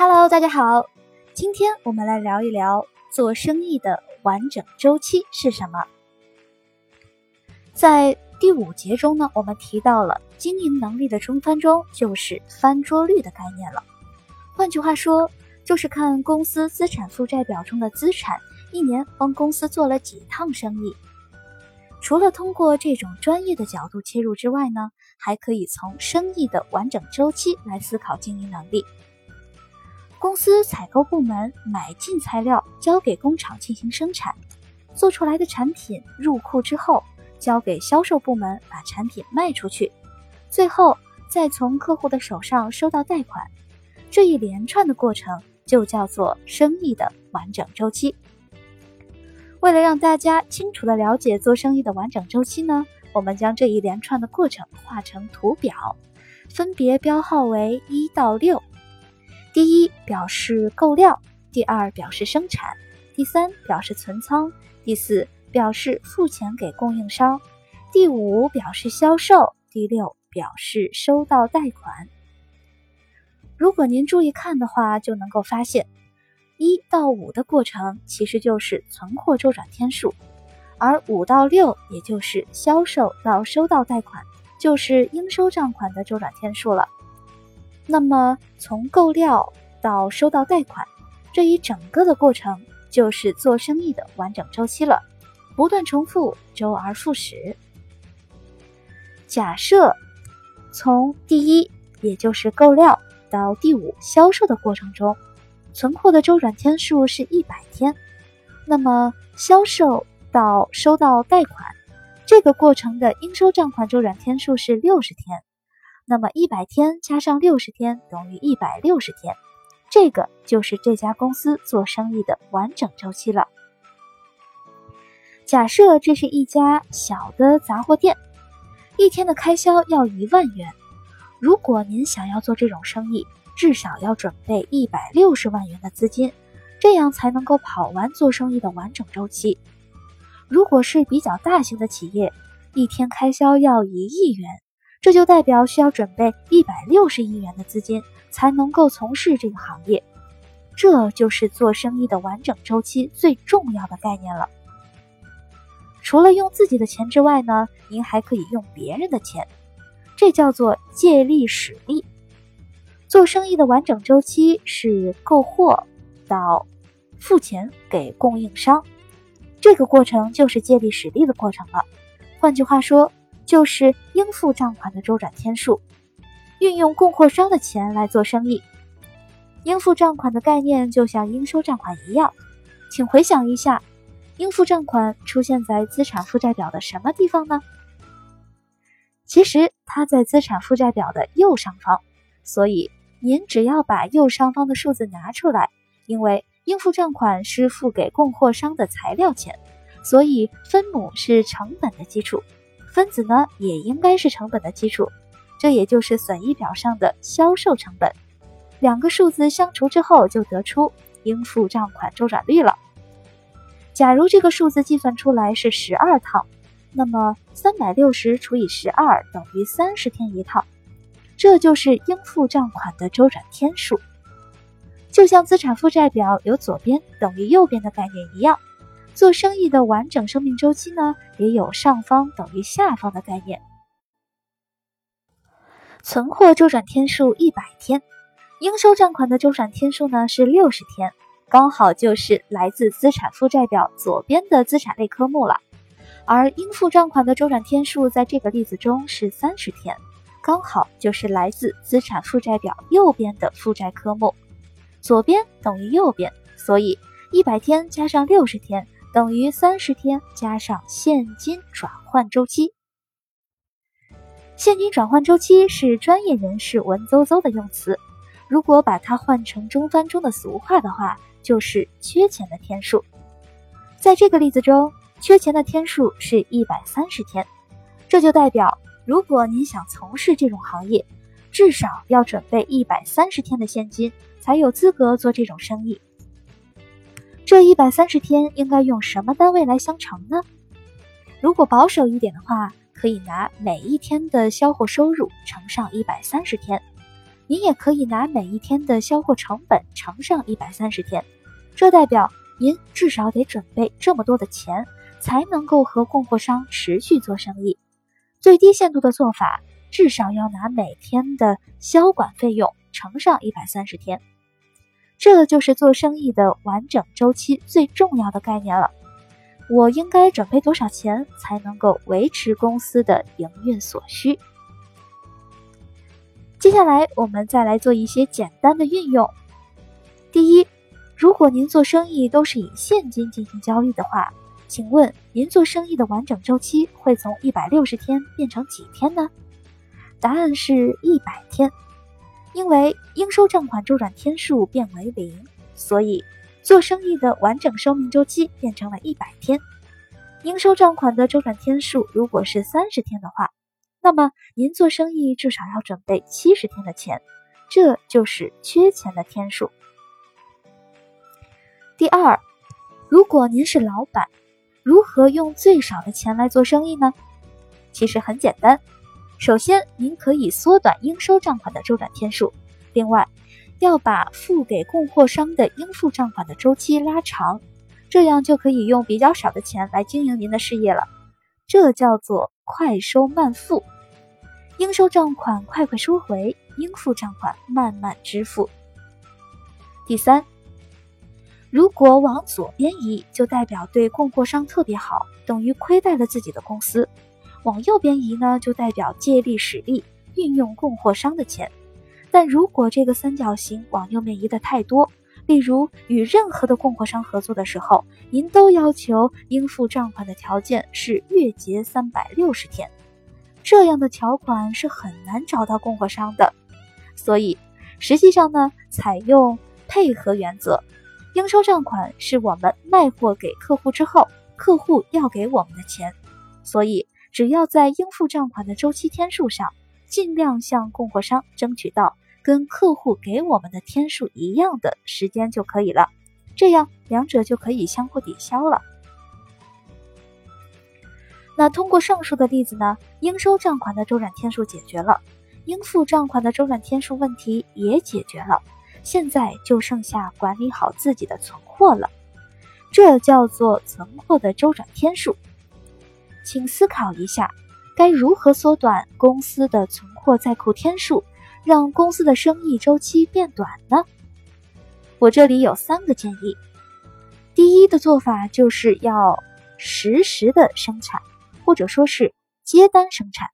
Hello，大家好，今天我们来聊一聊做生意的完整周期是什么。在第五节中呢，我们提到了经营能力的中翻中就是翻桌率的概念了。换句话说，就是看公司资产负债表中的资产一年帮公司做了几趟生意。除了通过这种专业的角度切入之外呢，还可以从生意的完整周期来思考经营能力。公司采购部门买进材料，交给工厂进行生产，做出来的产品入库之后，交给销售部门把产品卖出去，最后再从客户的手上收到贷款，这一连串的过程就叫做生意的完整周期。为了让大家清楚的了解做生意的完整周期呢，我们将这一连串的过程画成图表，分别标号为一到六。表示购料，第二表示生产，第三表示存仓，第四表示付钱给供应商，第五表示销售，第六表示收到贷款。如果您注意看的话，就能够发现，一到五的过程其实就是存货周转天数，而五到六也就是销售到收到贷款，就是应收账款的周转天数了。那么，从购料到收到贷款，这一整个的过程就是做生意的完整周期了，不断重复，周而复始。假设从第一，也就是购料到第五销售的过程中，存货的周转天数是一百天，那么销售到收到贷款这个过程的应收账款周转天数是六十天。那么一百天加上六十天等于一百六十天，这个就是这家公司做生意的完整周期了。假设这是一家小的杂货店，一天的开销要一万元。如果您想要做这种生意，至少要准备一百六十万元的资金，这样才能够跑完做生意的完整周期。如果是比较大型的企业，一天开销要一亿元。这就代表需要准备一百六十亿元的资金才能够从事这个行业，这就是做生意的完整周期最重要的概念了。除了用自己的钱之外呢，您还可以用别人的钱，这叫做借力使力。做生意的完整周期是购货到付钱给供应商，这个过程就是借力使力的过程了。换句话说。就是应付账款的周转天数，运用供货商的钱来做生意。应付账款的概念就像应收账款一样，请回想一下，应付账款出现在资产负债表的什么地方呢？其实它在资产负债表的右上方，所以您只要把右上方的数字拿出来，因为应付账款是付给供货商的材料钱，所以分母是成本的基础。分子呢，也应该是成本的基础，这也就是损益表上的销售成本。两个数字相除之后，就得出应付账款周转率了。假如这个数字计算出来是十二套，那么三百六十除以十二等于三十天一套，这就是应付账款的周转天数。就像资产负债表有左边等于右边的概念一样。做生意的完整生命周期呢，也有上方等于下方的概念。存货周转天数一百天，应收账款的周转天数呢是六十天，刚好就是来自资产负债表左边的资产类科目了。而应付账款的周转天数在这个例子中是三十天，刚好就是来自资产负债表右边的负债科目。左边等于右边，所以一百天加上六十天。等于三十天加上现金转换周期。现金转换周期是专业人士文绉绉的用词，如果把它换成中翻中的俗话的话，就是缺钱的天数。在这个例子中，缺钱的天数是一百三十天，这就代表，如果您想从事这种行业，至少要准备一百三十天的现金，才有资格做这种生意。这一百三十天应该用什么单位来相乘呢？如果保守一点的话，可以拿每一天的销货收入乘上一百三十天，您也可以拿每一天的销货成本乘上一百三十天，这代表您至少得准备这么多的钱，才能够和供货商持续做生意。最低限度的做法，至少要拿每天的销管费用乘上一百三十天。这就是做生意的完整周期最重要的概念了。我应该准备多少钱才能够维持公司的营运所需？接下来，我们再来做一些简单的运用。第一，如果您做生意都是以现金进行交易的话，请问您做生意的完整周期会从一百六十天变成几天呢？答案是一百天，因为应收账款周转天数变为零，所以做生意的完整生命周期变成了一百天。应收账款的周转天数如果是三十天的话。那么您做生意至少要准备七十天的钱，这就是缺钱的天数。第二，如果您是老板，如何用最少的钱来做生意呢？其实很简单，首先您可以缩短应收账款的周转天数，另外要把付给供货商的应付账款的周期拉长，这样就可以用比较少的钱来经营您的事业了。这叫做快收慢付。应收账款快快收回，应付账款慢慢支付。第三，如果往左边移，就代表对供货商特别好，等于亏待了自己的公司；往右边移呢，就代表借力使力，运用供货商的钱。但如果这个三角形往右面移的太多，例如与任何的供货商合作的时候，您都要求应付账款的条件是月结三百六十天。这样的条款是很难找到供货商的，所以实际上呢，采用配合原则，应收账款是我们卖货给客户之后，客户要给我们的钱，所以只要在应付账款的周期天数上，尽量向供货商争取到跟客户给我们的天数一样的时间就可以了，这样两者就可以相互抵消了。那通过上述的例子呢，应收账款的周转天数解决了，应付账款的周转天数问题也解决了，现在就剩下管理好自己的存货了，这叫做存货的周转天数。请思考一下，该如何缩短公司的存货在库天数，让公司的生意周期变短呢？我这里有三个建议。第一的做法就是要实时的生产。或者说是接单生产，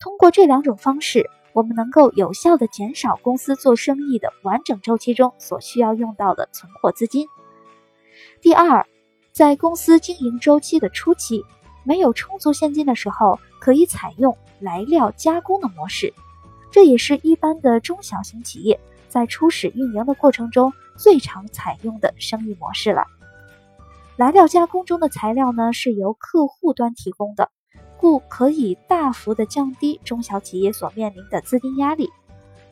通过这两种方式，我们能够有效的减少公司做生意的完整周期中所需要用到的存货资金。第二，在公司经营周期的初期，没有充足现金的时候，可以采用来料加工的模式，这也是一般的中小型企业在初始运营的过程中最常采用的生意模式了。来料加工中的材料呢是由客户端提供的，故可以大幅的降低中小企业所面临的资金压力。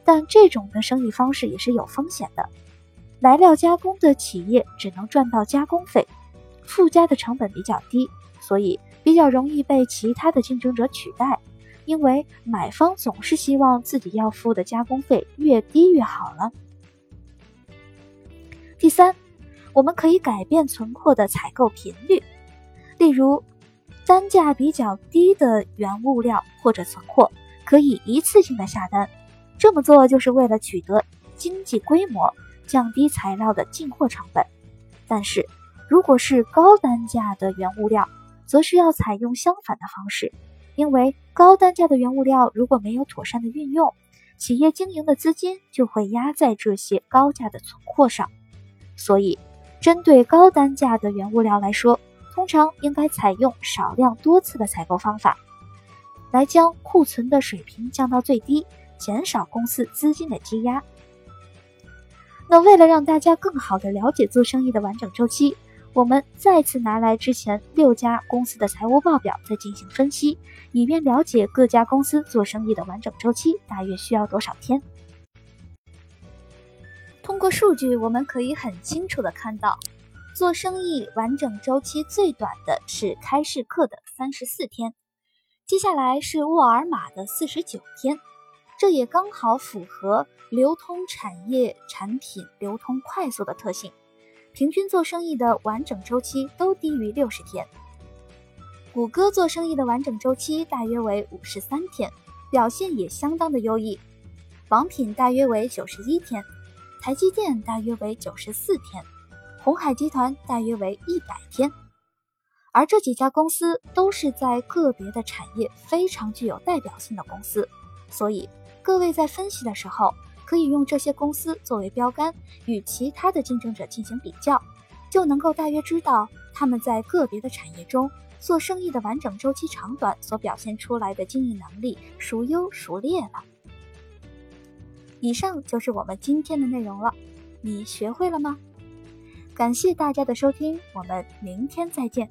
但这种的生意方式也是有风险的。来料加工的企业只能赚到加工费，附加的成本比较低，所以较容易被其他的竞争者取代。因为买方总是希望自己要付的加工费越低越好了。第三。我们可以改变存货的采购频率，例如单价比较低的原物料或者存货，可以一次性的下单。这么做就是为了取得经济规模，降低材料的进货成本。但是，如果是高单价的原物料，则是要采用相反的方式，因为高单价的原物料如果没有妥善的运用，企业经营的资金就会压在这些高价的存货上，所以。针对高单价的原物料来说，通常应该采用少量多次的采购方法，来将库存的水平降到最低，减少公司资金的积压。那为了让大家更好的了解做生意的完整周期，我们再次拿来之前六家公司的财务报表再进行分析，以便了解各家公司做生意的完整周期大约需要多少天。通过数据，我们可以很清楚的看到，做生意完整周期最短的是开市客的三十四天，接下来是沃尔玛的四十九天，这也刚好符合流通产业产品流通快速的特性，平均做生意的完整周期都低于六十天。谷歌做生意的完整周期大约为五十三天，表现也相当的优异。网品大约为九十一天，台积电大约为九十四天，红海集团大约为一百天。而这几家公司都是在个别的产业非常具有代表性的公司，所以各位在分析的时候，可以用这些公司作为标杆，与其他的竞争者进行比较，就能够大约知道他们在个别的产业中做生意的完整周期长短所表现出来的经营能力孰优孰劣了。以上就是我们今天的内容了，你学会了吗？感谢大家的收听，我们明天再见。